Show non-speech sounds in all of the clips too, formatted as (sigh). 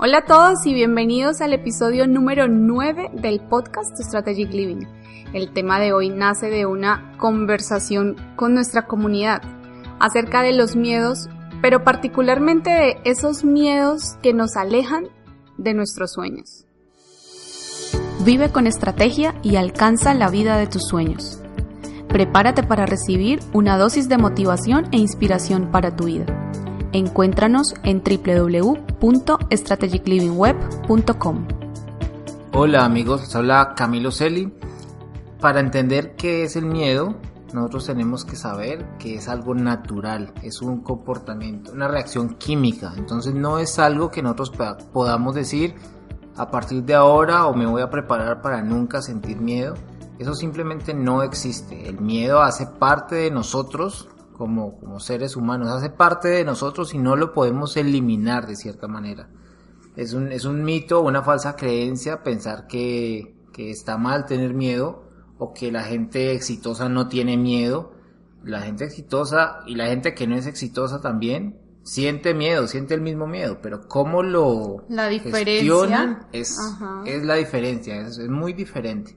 Hola a todos y bienvenidos al episodio número 9 del podcast Strategic Living. El tema de hoy nace de una conversación con nuestra comunidad acerca de los miedos, pero particularmente de esos miedos que nos alejan de nuestros sueños. Vive con estrategia y alcanza la vida de tus sueños. Prepárate para recibir una dosis de motivación e inspiración para tu vida. Encuéntranos en www.strategiclivingweb.com. Hola amigos, habla Camilo Celi. Para entender qué es el miedo, nosotros tenemos que saber que es algo natural, es un comportamiento, una reacción química. Entonces no es algo que nosotros podamos decir a partir de ahora o me voy a preparar para nunca sentir miedo. Eso simplemente no existe. El miedo hace parte de nosotros como, como seres humanos, hace parte de nosotros y no lo podemos eliminar de cierta manera. Es un, es un mito, una falsa creencia pensar que, que está mal tener miedo o que la gente exitosa no tiene miedo. La gente exitosa y la gente que no es exitosa también siente miedo, siente el mismo miedo, pero cómo lo la diferencia es, es la diferencia, es, es muy diferente.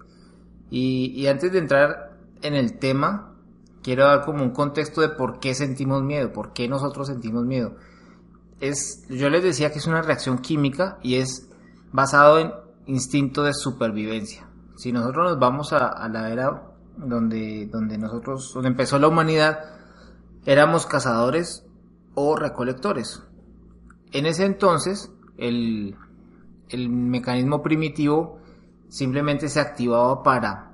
Y, y, antes de entrar en el tema, quiero dar como un contexto de por qué sentimos miedo, por qué nosotros sentimos miedo. Es, yo les decía que es una reacción química y es basado en instinto de supervivencia. Si nosotros nos vamos a, la era donde, donde nosotros, donde empezó la humanidad, éramos cazadores o recolectores. En ese entonces, el, el mecanismo primitivo simplemente se activaba para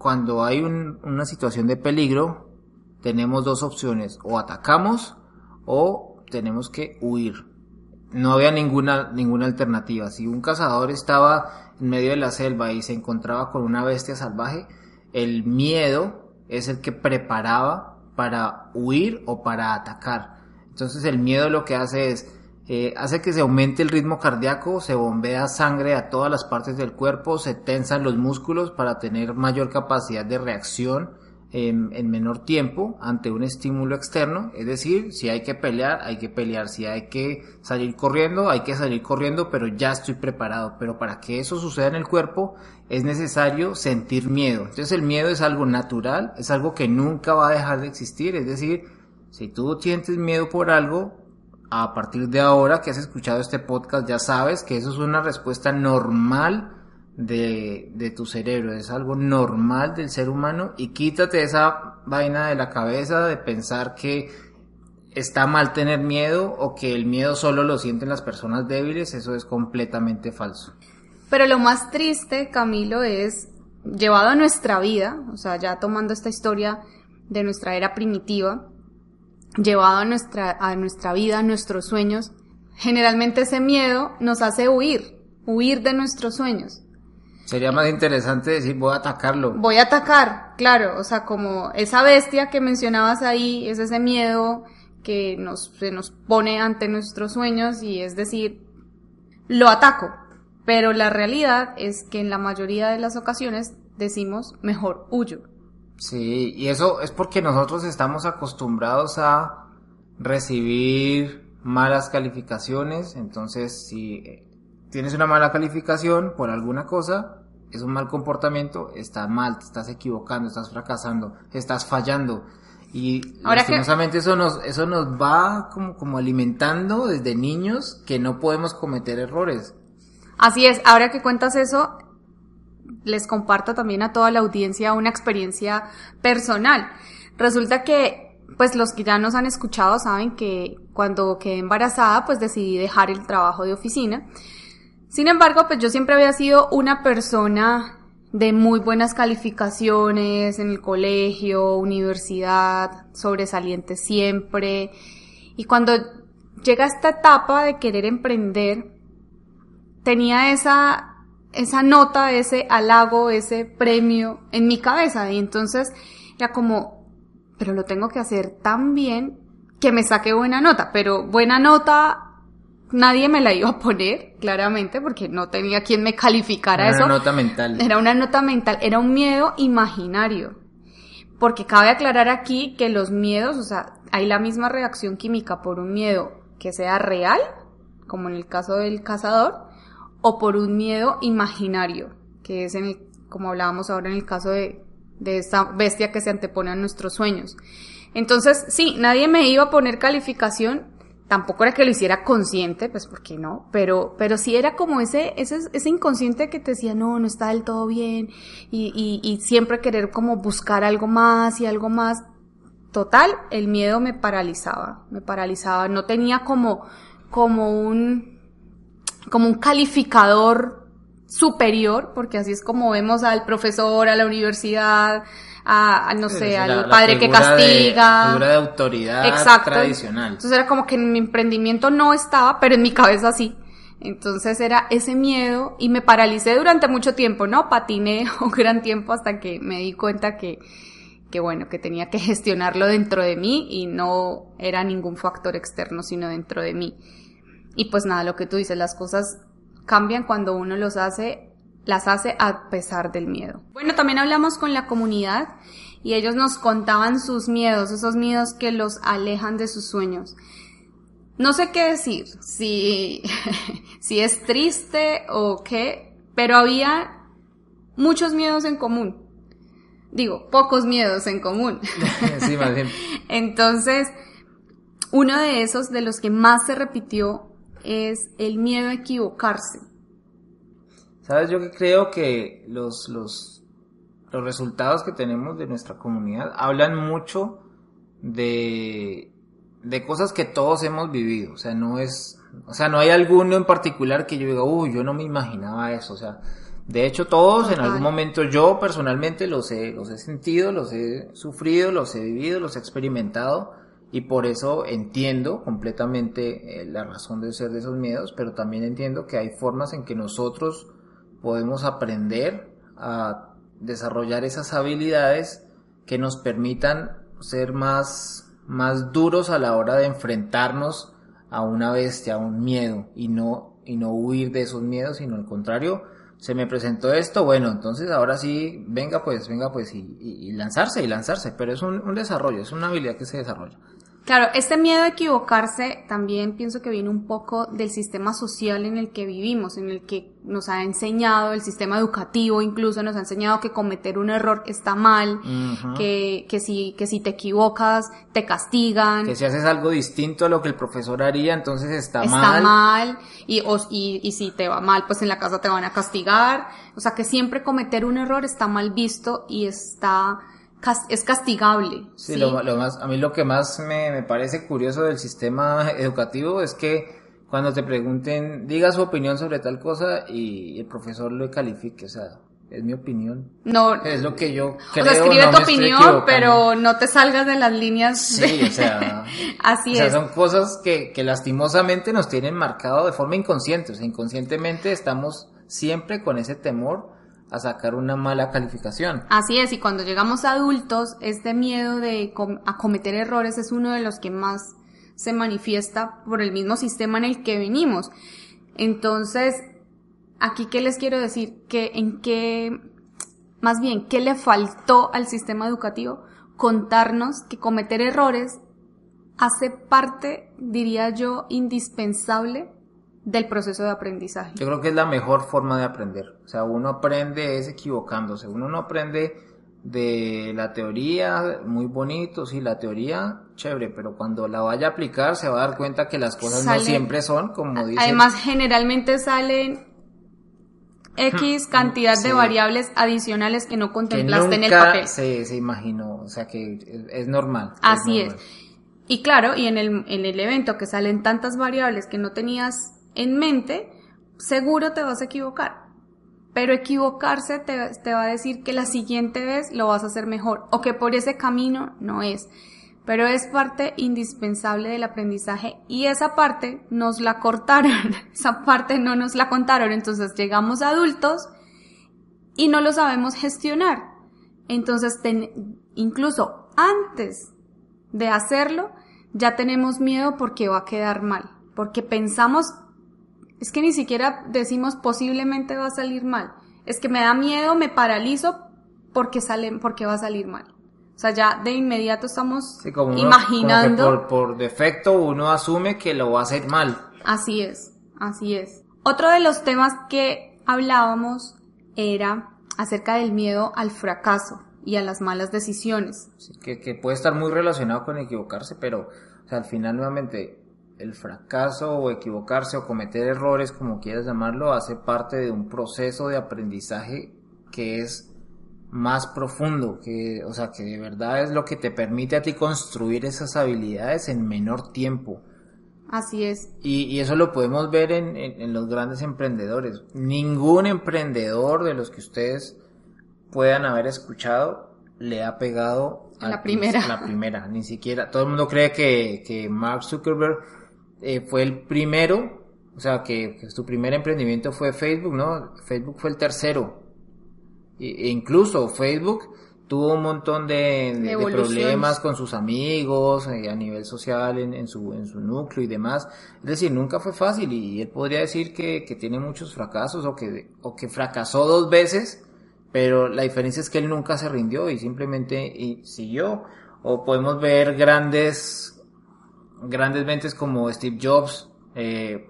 cuando hay una situación de peligro, tenemos dos opciones, o atacamos o tenemos que huir. No había ninguna, ninguna alternativa. Si un cazador estaba en medio de la selva y se encontraba con una bestia salvaje, el miedo es el que preparaba para huir o para atacar. Entonces el miedo lo que hace es eh, hace que se aumente el ritmo cardíaco, se bombea sangre a todas las partes del cuerpo, se tensan los músculos para tener mayor capacidad de reacción en, en, menor tiempo ante un estímulo externo. Es decir, si hay que pelear, hay que pelear. Si hay que salir corriendo, hay que salir corriendo, pero ya estoy preparado. Pero para que eso suceda en el cuerpo es necesario sentir miedo. Entonces el miedo es algo natural, es algo que nunca va a dejar de existir. Es decir, si tú sientes miedo por algo, a partir de ahora que has escuchado este podcast ya sabes que eso es una respuesta normal de, de, tu cerebro, es algo normal del ser humano y quítate esa vaina de la cabeza de pensar que está mal tener miedo o que el miedo solo lo sienten las personas débiles, eso es completamente falso. Pero lo más triste, Camilo, es llevado a nuestra vida, o sea, ya tomando esta historia de nuestra era primitiva, llevado a nuestra, a nuestra vida, a nuestros sueños, generalmente ese miedo nos hace huir, huir de nuestros sueños. Sería más interesante decir voy a atacarlo. Voy a atacar, claro, o sea, como esa bestia que mencionabas ahí, es ese miedo que nos, se nos pone ante nuestros sueños y es decir, lo ataco. Pero la realidad es que en la mayoría de las ocasiones decimos mejor huyo. Sí, y eso es porque nosotros estamos acostumbrados a recibir malas calificaciones, entonces si tienes una mala calificación por alguna cosa, es un mal comportamiento, está mal, te estás equivocando, estás fracasando, estás fallando. Y Ahora eso nos, eso nos va como, como alimentando desde niños que no podemos cometer errores. Así es, ahora que cuentas eso, les comparto también a toda la audiencia una experiencia personal. Resulta que, pues los que ya nos han escuchado saben que cuando quedé embarazada, pues decidí dejar el trabajo de oficina. Sin embargo, pues yo siempre había sido una persona de muy buenas calificaciones en el colegio, universidad, sobresaliente siempre. Y cuando llega esta etapa de querer emprender, tenía esa esa nota, ese halago, ese premio en mi cabeza. Y entonces era como, pero lo tengo que hacer tan bien que me saque buena nota. Pero buena nota nadie me la iba a poner, claramente, porque no tenía quien me calificara eso. Era una nota mental. Era una nota mental, era un miedo imaginario. Porque cabe aclarar aquí que los miedos, o sea, hay la misma reacción química por un miedo que sea real como en el caso del cazador, o por un miedo imaginario, que es en el, como hablábamos ahora en el caso de, de esta bestia que se antepone a nuestros sueños. Entonces, sí, nadie me iba a poner calificación, tampoco era que lo hiciera consciente, pues porque no, pero, pero sí era como ese, ese, ese inconsciente que te decía, no, no está del todo bien, y, y, y siempre querer como buscar algo más y algo más. Total, el miedo me paralizaba, me paralizaba, no tenía como, como un, como un calificador superior, porque así es como vemos al profesor, a la universidad, a, no sé, al padre que castiga. De, figura de autoridad Exacto. tradicional. Entonces era como que en mi emprendimiento no estaba, pero en mi cabeza sí. Entonces era ese miedo y me paralicé durante mucho tiempo, ¿no? Patiné (laughs) un gran tiempo hasta que me di cuenta que, que bueno, que tenía que gestionarlo dentro de mí y no era ningún factor externo, sino dentro de mí. Y pues nada, lo que tú dices, las cosas cambian cuando uno los hace, las hace a pesar del miedo. Bueno, también hablamos con la comunidad y ellos nos contaban sus miedos, esos miedos que los alejan de sus sueños. No sé qué decir, si, (laughs) si es triste o qué, pero había muchos miedos en común. Digo, pocos miedos en común. (laughs) sí, más bien. Entonces, uno de esos de los que más se repitió es el miedo a equivocarse. Sabes, yo creo que los, los, los resultados que tenemos de nuestra comunidad hablan mucho de, de cosas que todos hemos vivido. O sea, no es, o sea, no hay alguno en particular que yo diga, uy, yo no me imaginaba eso. O sea, de hecho, todos en algún momento yo personalmente los he, los he sentido, los he sufrido, los he vivido, los he experimentado y por eso entiendo completamente eh, la razón de ser de esos miedos, pero también entiendo que hay formas en que nosotros podemos aprender a desarrollar esas habilidades que nos permitan ser más, más duros a la hora de enfrentarnos a una bestia, a un miedo y no, y no huir de esos miedos, sino al contrario, se me presentó esto, bueno, entonces ahora sí, venga pues, venga pues y, lanzarse y lanzarse, pero es un, un, desarrollo, es una habilidad que se desarrolla. Claro, este miedo a equivocarse también pienso que viene un poco del sistema social en el que vivimos, en el que nos ha enseñado, el sistema educativo incluso nos ha enseñado que cometer un error está mal, que, que, si, que si te equivocas te castigan. Que si haces algo distinto a lo que el profesor haría, entonces está, mal. Está mal, y, y, y si te va mal, pues en la casa te van a castigar. O sea que siempre cometer un error está mal visto y está es castigable. Sí, Lo, más, a mí lo que más me, me, parece curioso del sistema (laughs) educativo es que cuando te pregunten, diga su opinión sobre tal cosa y el profesor lo califique, o sea, es mi opinión. No. Es lo que yo creo. O sea, escribe tu opinión, pero no te salgas de las líneas. Sí, o sea. (laughs) Así o sea, son cosas que, que lastimosamente nos tienen marcado de forma inconsciente. O sea, inconscientemente estamos siempre con ese temor a sacar una mala calificación. Así es, y cuando llegamos adultos, este miedo de a cometer errores es uno de los que más se manifiesta por el mismo sistema en el que venimos. Entonces, aquí qué les quiero decir, que en qué, más bien, qué le faltó al sistema educativo contarnos que cometer errores hace parte, diría yo, indispensable del proceso de aprendizaje. Yo creo que es la mejor forma de aprender. O sea, uno aprende es equivocándose. Uno no aprende de la teoría, muy bonito, sí, la teoría, chévere, pero cuando la vaya a aplicar se va a dar cuenta que las cosas no siempre son como dice. Además, generalmente salen X hmm, cantidad de variables adicionales que no contemplaste en el papel. Se, se imaginó, o sea que es, normal. Así es. Y claro, y en el, en el evento que salen tantas variables que no tenías en mente, seguro te vas a equivocar. Pero equivocarse te, va a decir que la siguiente vez lo vas a hacer mejor o que por ese camino no es. Pero es parte indispensable del aprendizaje y esa parte nos la cortaron, (laughs) esa parte no nos la contaron. Entonces llegamos adultos y no lo sabemos gestionar. Entonces, incluso antes de hacerlo, ya tenemos miedo porque va a quedar mal, porque pensamos es que ni siquiera decimos posiblemente va a salir mal. Es que me da miedo, me paralizo porque sale, porque va a salir mal. O sea, ya de inmediato estamos imaginando. por, por defecto uno asume que lo va a hacer mal. Así es. Así es. Otro de los temas que hablábamos era acerca del miedo al fracaso y a las malas decisiones. que, que, puede estar muy relacionado con equivocarse, pero o sea, al final nuevamente el fracaso o equivocarse o cometer errores, como quieras llamarlo, hace parte de un proceso de aprendizaje que es más profundo, que, o sea, que de verdad es lo que te permite a ti construir esas habilidades en menor tiempo. Así es. Y, y eso lo podemos ver en, en, los grandes emprendedores. Ningún emprendedor de los que ustedes puedan haber escuchado le ha pegado a la primera. La primera, ni siquiera. Todo el mundo cree que, que Mark Zuckerberg eh, fue el primero, o sea, que, su primer emprendimiento fue Facebook, ¿no? Facebook fue el tercero. E, incluso Facebook tuvo un montón de, problemas con sus amigos, eh, a nivel social, en, su, en su núcleo y demás. Es decir, nunca fue fácil y él podría decir que, que tiene muchos fracasos o que, o que fracasó dos veces, pero la diferencia es que él nunca se rindió y simplemente siguió. O podemos ver grandes, grandes mentes como Steve Jobs, eh,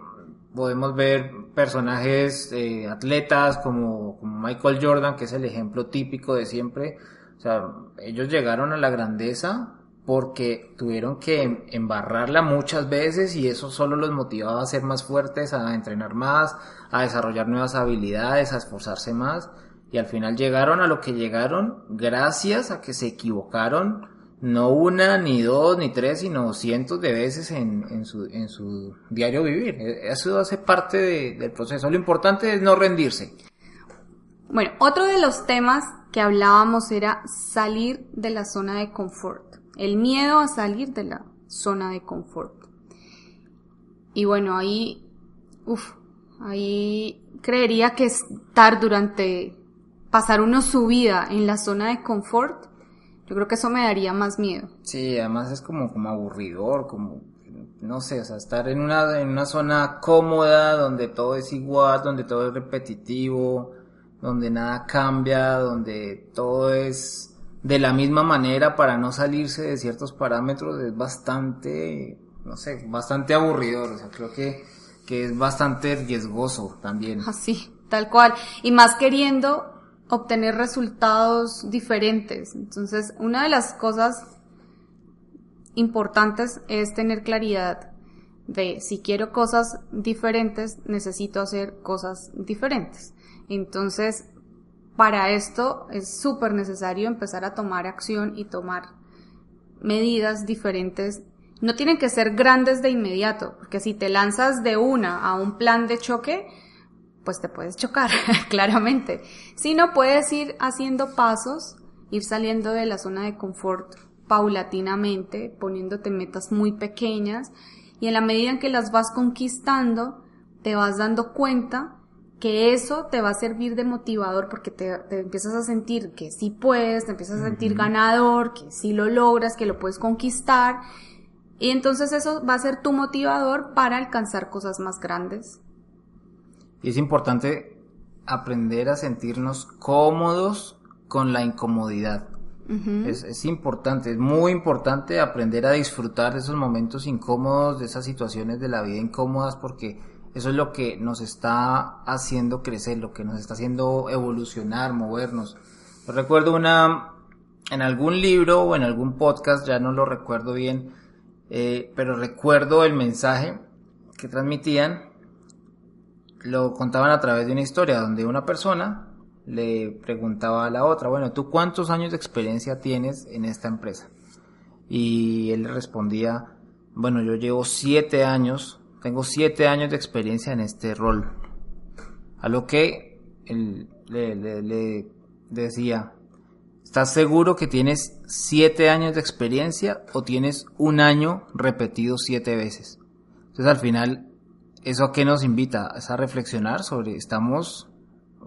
podemos ver personajes, eh, atletas como, como Michael Jordan, que es el ejemplo típico de siempre, o sea, ellos llegaron a la grandeza porque tuvieron que embarrarla muchas veces y eso solo los motivaba a ser más fuertes, a entrenar más, a desarrollar nuevas habilidades, a esforzarse más. Y al final llegaron a lo que llegaron gracias a que se equivocaron no una, ni dos, ni tres, sino cientos de veces en, en, su, en su diario vivir. E, eso hace parte del proceso. Lo importante es no rendirse. Bueno, otro de los temas que hablábamos era salir de la zona de confort, el miedo a salir de la zona de confort. Y bueno, ahí, uff, ahí creería que estar durante, pasar uno su vida en la zona de confort, yo creo que eso me daría más miedo. Sí, además es como, como aburridor, como, no sé, o sea, estar en una, en una zona cómoda, donde todo es igual, donde todo es repetitivo, donde nada cambia, donde todo es de la misma manera para no salirse de ciertos parámetros es bastante, no sé, bastante aburridor, o sea, creo que, que es bastante riesgoso también. Así, tal cual. Y más queriendo obtener resultados diferentes. Entonces, una de las cosas importantes es tener claridad de si quiero cosas diferentes, necesito hacer cosas diferentes. Entonces, para esto es súper necesario empezar a tomar acción y tomar medidas diferentes. No tienen que ser grandes de inmediato, porque si te lanzas de una a un plan de choque, pues te puedes chocar, (laughs) claramente. Si no, puedes ir haciendo pasos, ir saliendo de la zona de confort paulatinamente, poniéndote metas muy pequeñas, y en la medida en que las vas conquistando, te vas dando cuenta que eso te va a servir de motivador porque te, empiezas a sentir que sí puedes, te empiezas a sentir ganador, que sí lo logras, que lo puedes conquistar. Y entonces eso va a ser tu motivador para alcanzar cosas más grandes. Y es importante aprender a sentirnos cómodos con la incomodidad. es, es, importante, es muy importante aprender a disfrutar de esos momentos incómodos, de esas situaciones de la vida incómodas, porque eso es lo que nos está haciendo crecer, lo que nos está haciendo evolucionar, movernos. Yo recuerdo una, en algún libro o en algún podcast, ya no lo recuerdo bien, eh, pero recuerdo el mensaje que transmitían, lo contaban a través de una historia donde una persona le preguntaba a la otra, bueno, ¿tú cuántos años de experiencia tienes en esta empresa? Y él le respondía, bueno, yo llevo siete años tengo siete años de experiencia en este rol. A lo que él le, decía, ¿estás seguro que tienes siete años de experiencia o tienes un año repetido siete veces? Entonces al final, ¿eso a qué nos invita? Es a reflexionar sobre, ¿estamos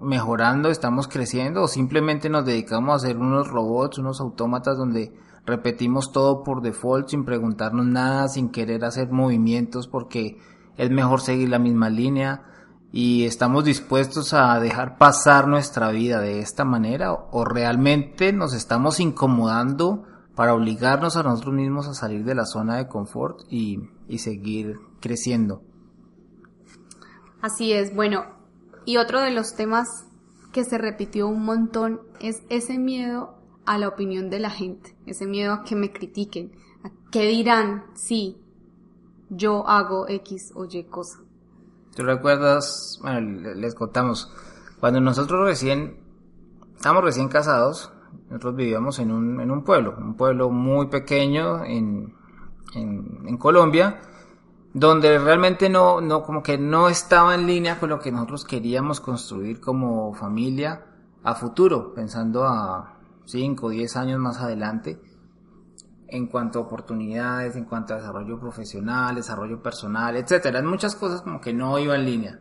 mejorando, estamos creciendo o simplemente nos dedicamos a ser unos robots, unos autómatas donde repetimos todo por default sin preguntarnos nada, sin querer hacer movimientos porque es mejor seguir la misma línea y estamos dispuestos a dejar pasar nuestra vida de esta manera o realmente nos estamos incomodando para obligarnos a nosotros mismos a salir de la zona de confort y, y seguir creciendo. Así es, bueno, y otro de los temas que se repitió un montón es ese miedo a la opinión de la gente, ese miedo a que me critiquen, a que dirán si yo hago X o Y cosa. ¿Tú recuerdas, bueno, les contamos, cuando nosotros recién, estábamos recién casados, nosotros vivíamos en un, en un pueblo, un pueblo muy pequeño en, en Colombia, donde realmente no, no, como que no estaba en línea con lo que nosotros queríamos construir como familia a futuro, pensando a 5 o 10 años más adelante, en cuanto a oportunidades, en cuanto a desarrollo profesional, desarrollo personal, etcétera. Muchas cosas como que no iba en línea.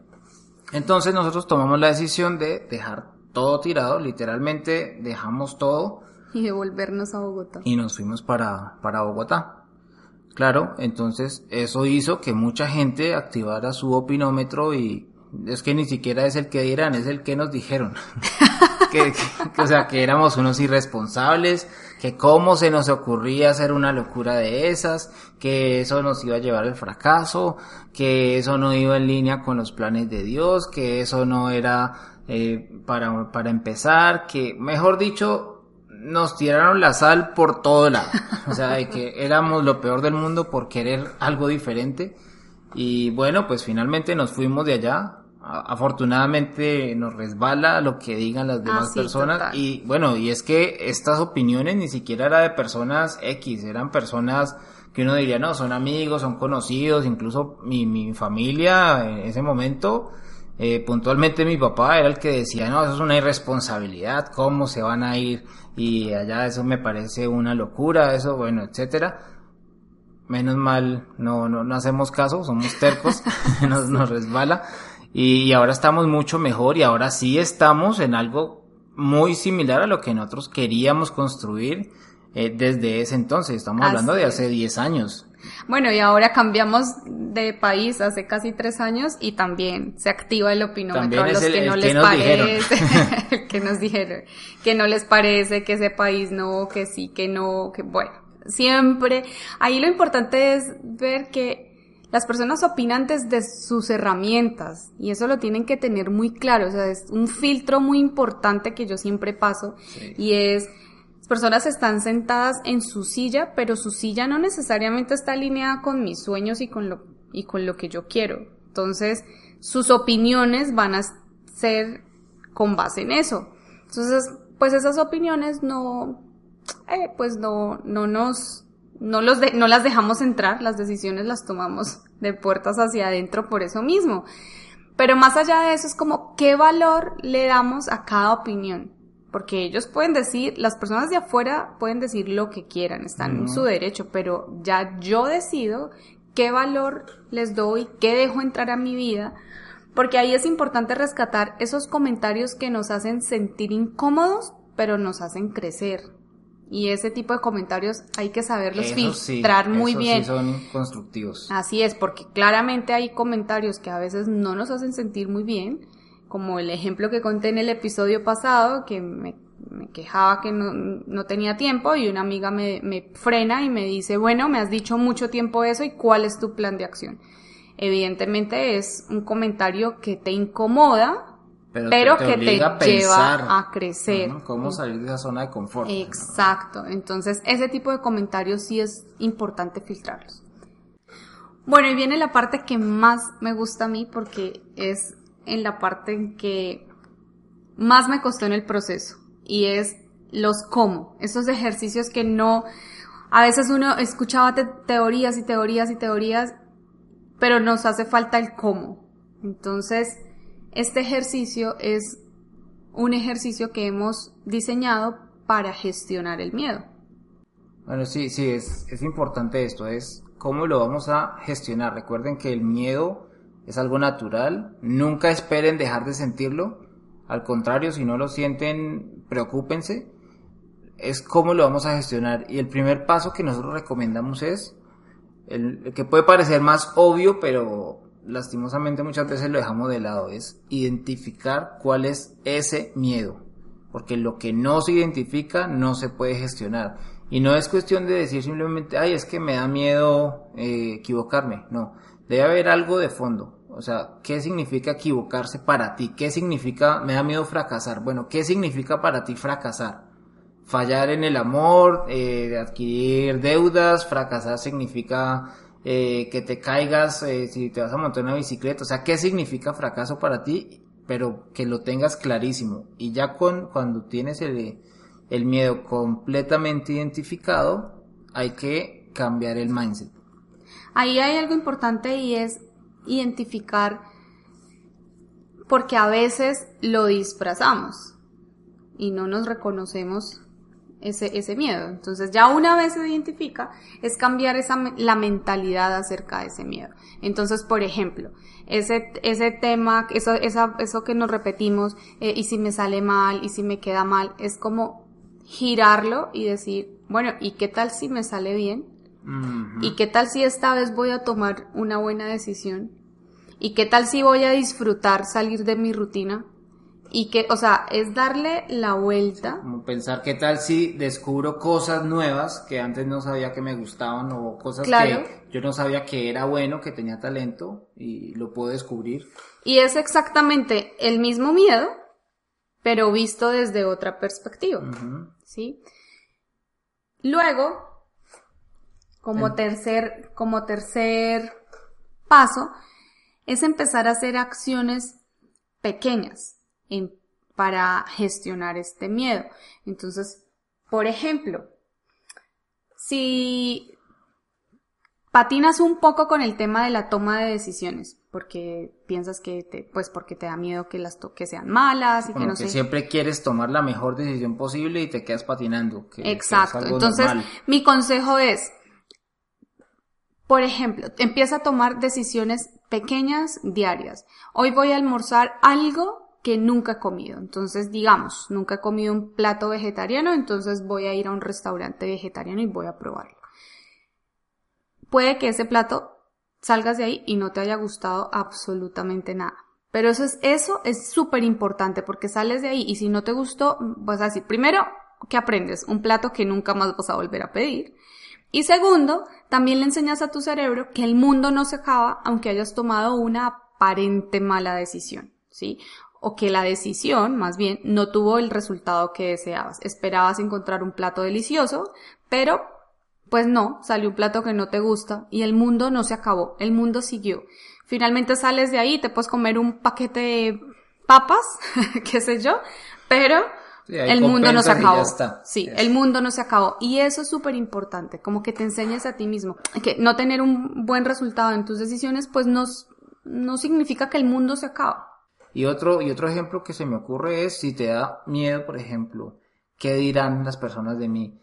Entonces nosotros tomamos la decisión de dejar todo tirado, literalmente dejamos todo. Y devolvernos a Bogotá. Y nos fuimos para, para Bogotá. Claro, entonces eso hizo que mucha gente activara su opinómetro y es que ni siquiera es el que dirán, es el que nos dijeron. (laughs) que, o sea, que éramos unos irresponsables, que cómo se nos ocurría hacer una locura de esas, que eso nos iba a llevar al fracaso, que eso no iba en línea con los planes de Dios, que eso no era eh, para, para empezar, que mejor dicho, nos tiraron la sal por todo lado. O sea, de que éramos lo peor del mundo por querer algo diferente. Y bueno, pues finalmente nos fuimos de allá. Afortunadamente nos resbala lo que digan las demás ah, personas. Y bueno, y es que estas opiniones ni siquiera eran de personas X, eran personas que uno diría, no, son amigos, son conocidos, incluso mi, mi familia en ese momento eh, puntualmente mi papá era el que decía, no, eso es una irresponsabilidad, ¿cómo se van a ir? Y allá eso me parece una locura, eso, bueno, etcétera. Menos mal, no, no, no hacemos caso, somos tercos, (laughs) (laughs) nos, nos resbala. Y, ahora estamos mucho mejor y ahora sí estamos en algo muy similar a lo que nosotros queríamos construir eh, desde ese entonces. Estamos hablando de hace 10 años. Bueno, y ahora cambiamos de país hace casi tres años y también se activa el opinómetro a los que no les parece, (laughs) que nos dijeron, que no les parece, que ese país no, que sí, que no, que bueno, siempre. Ahí lo importante es ver que las personas opinan desde sus herramientas y eso lo tienen que tener muy claro, o sea, es un filtro muy importante que yo siempre paso y es personas están sentadas en su silla, pero su silla no necesariamente está alineada con mis sueños y con lo, y con lo que yo quiero. Entonces, sus opiniones van a ser con base en eso. Entonces, pues esas opiniones no, eh, pues no, no nos, no los no las dejamos entrar, las decisiones las tomamos de puertas hacia adentro por eso mismo. Pero más allá de eso es como qué valor le damos a cada opinión. Porque ellos pueden decir, las personas de afuera pueden decir lo que quieran, están en su derecho, pero ya yo decido qué valor les doy, qué dejo entrar a mi vida, porque ahí es importante rescatar esos comentarios que nos hacen sentir incómodos, pero nos hacen crecer. Y ese tipo de comentarios hay que saberlos filtrar muy bien. Sí son constructivos. Así es, porque claramente hay comentarios que a veces no nos hacen sentir muy bien, como el ejemplo que conté en el episodio pasado, que me, quejaba que no, tenía tiempo y una amiga me, frena y me dice, bueno, me has dicho mucho tiempo eso y cuál es tu plan de acción. Evidentemente es un comentario que te incomoda, pero, que te lleva a crecer. ¿Cómo salir de esa zona de confort? Exacto. Entonces, ese tipo de comentarios sí es importante filtrarlos. Bueno, y viene la parte que más me gusta a mí porque es en la parte en que más me costó en el proceso y es los cómo, esos ejercicios que no, a veces uno escuchaba teorías y teorías y teorías, pero nos hace falta el cómo. Entonces, este ejercicio es un ejercicio que hemos diseñado para gestionar el miedo. Bueno, sí, sí, es, es importante esto, es cómo lo vamos a gestionar. Recuerden que el miedo es algo natural, nunca esperen dejar de sentirlo, al contrario, si no lo sienten, preocúpense, es cómo lo vamos a gestionar. Y el primer paso que nosotros recomendamos es, el, que puede parecer más obvio, pero lastimosamente muchas veces lo dejamos de lado, es identificar cuál es ese miedo. Porque lo que no se identifica no se puede gestionar. Y no es cuestión de decir simplemente, ay, es que me da miedo eh, equivocarme. No, Debe haber algo de fondo. O sea, ¿qué significa equivocarse para ti? ¿Qué significa, me da miedo fracasar? Bueno, ¿qué significa para ti fracasar? Fallar en el amor, eh, adquirir deudas, fracasar significa eh, que te caigas eh, si te vas a montar una bicicleta. O sea, ¿qué significa fracaso para ti? Pero que lo tengas clarísimo. Y ya con, cuando tienes el, el miedo completamente identificado, hay que cambiar el mindset. Ahí hay algo importante y es identificar porque a veces lo disfrazamos y no nos reconocemos ese, ese miedo. Entonces ya una vez se identifica es cambiar esa, la mentalidad acerca de ese miedo. Entonces, por ejemplo, ese, ese tema, eso, esa, eso que nos repetimos, eh, y si me sale mal, y si me queda mal, es como girarlo y decir, bueno, ¿y qué tal si me sale bien? ¿Y qué tal si esta vez voy a tomar una buena decisión? ¿Y qué tal si voy a disfrutar salir de mi rutina? Y que, o sea, es darle la vuelta. Como pensar qué tal si descubro cosas nuevas que antes no sabía que me gustaban o cosas que yo no sabía que era bueno, que tenía talento y lo puedo descubrir. Y es exactamente el mismo miedo, pero visto desde otra perspectiva. ¿Sí? Luego, como tercer, como tercer paso, es empezar a hacer acciones pequeñas para gestionar este miedo. Entonces, por ejemplo, si patinas un poco con el tema de la toma de decisiones, porque piensas que te, pues porque te da miedo que las que sean malas y que no que siempre quieres tomar la mejor decisión posible y te quedas patinando. Exacto. Entonces, mi consejo es, por ejemplo, empieza a tomar decisiones pequeñas diarias. Hoy voy a almorzar algo que nunca he comido. Entonces, digamos, nunca he comido un plato vegetariano, entonces voy a ir a un restaurante vegetariano y voy a probarlo. Puede que ese plato salgas de ahí y no te haya gustado absolutamente nada. Pero eso es, eso es súper importante porque sales de ahí y si no te gustó, vas a decir, primero, que aprendes? Un plato que nunca más vas a volver a pedir. Y segundo, también le enseñas a tu cerebro que el mundo no se acaba aunque hayas tomado una aparente mala decisión, ¿sí? O que la decisión, más bien, no tuvo el resultado que deseabas. Esperabas encontrar un plato delicioso, pero pues no, salió un plato que no te gusta y el mundo no se acabó, el mundo siguió. Finalmente sales de ahí, te puedes comer un paquete de papas, (laughs) qué sé yo, pero el mundo no se acabó. Sí, el mundo no se acabó. Y eso es súper importante, como que te enseñes a ti mismo. Que no tener un buen resultado en tus decisiones, pues no, no significa que el mundo se acaba. Y otro, y otro ejemplo que se me ocurre es si te da miedo, por ejemplo, ¿qué dirán las personas de mí?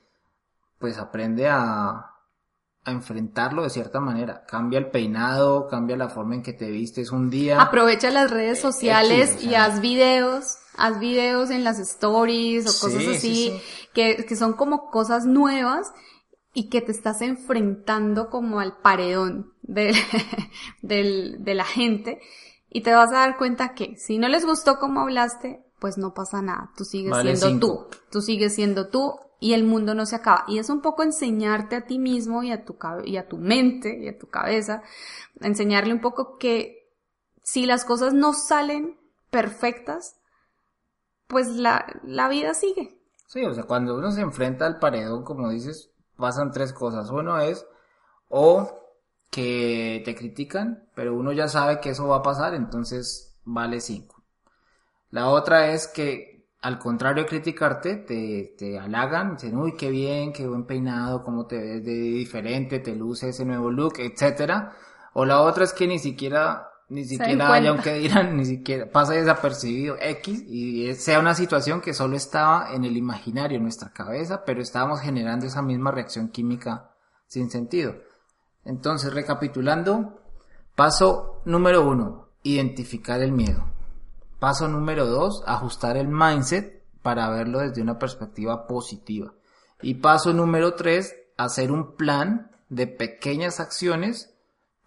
Pues aprende a, a enfrentarlo de cierta manera. Cambia el peinado, cambia la forma en que te vistes un día. Aprovecha las redes sociales y haz videos, haz videos en las stories o cosas así, Que, que son como cosas nuevas y que te estás enfrentando como al paredón de, (laughs) de la gente y te vas a dar cuenta que si no les gustó cómo hablaste, pues no pasa nada, tú sigues siendo tú, tú sigues siendo tú y el mundo no se acaba. Y es un poco enseñarte a ti mismo y a tu, y a tu mente y a tu cabeza, enseñarle un poco que si las cosas no salen perfectas, pues la, la vida sigue. Sí, o sea, cuando uno se enfrenta al paredón, como dices, pasan tres cosas. Uno es, o que te critican, pero uno ya sabe que eso va a pasar, entonces vale cinco. La otra es que al contrario de criticarte, te, te halagan, dicen, uy, qué bien, qué buen peinado, cómo te ves de diferente, te luce ese nuevo look, etcétera. O la otra es que ni siquiera, ni siquiera haya, aunque dirán, ni siquiera pasa desapercibido X y sea una situación que solo estaba en el imaginario, en nuestra cabeza, pero estábamos generando esa misma reacción química sin sentido. Entonces, recapitulando, paso número uno, identificar el miedo. Paso número dos, ajustar el mindset para verlo desde una perspectiva positiva. Y paso número tres, hacer un plan de pequeñas acciones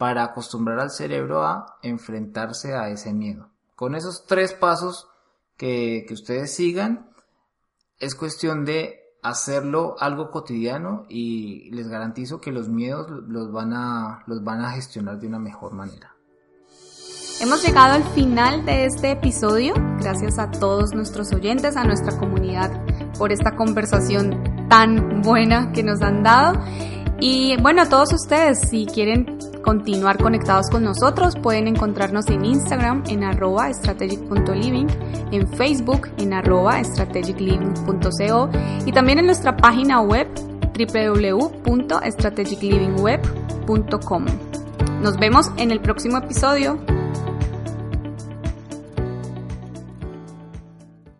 para acostumbrar al cerebro a enfrentarse a ese miedo. Con esos tres pasos que, que ustedes sigan, es cuestión de hacerlo algo cotidiano y les garantizo que los miedos los van a, los van a gestionar de una mejor manera. Hemos llegado al final de este episodio. Gracias a todos nuestros oyentes, a nuestra comunidad por esta conversación tan buena que nos han dado. Y bueno, a todos ustedes, si quieren continuar conectados con nosotros, pueden encontrarnos en Instagram en arroba strategic.living, en Facebook en arroba strategicliving.co y también en nuestra página web www.strategiclivingweb.com. Nos vemos en el próximo episodio.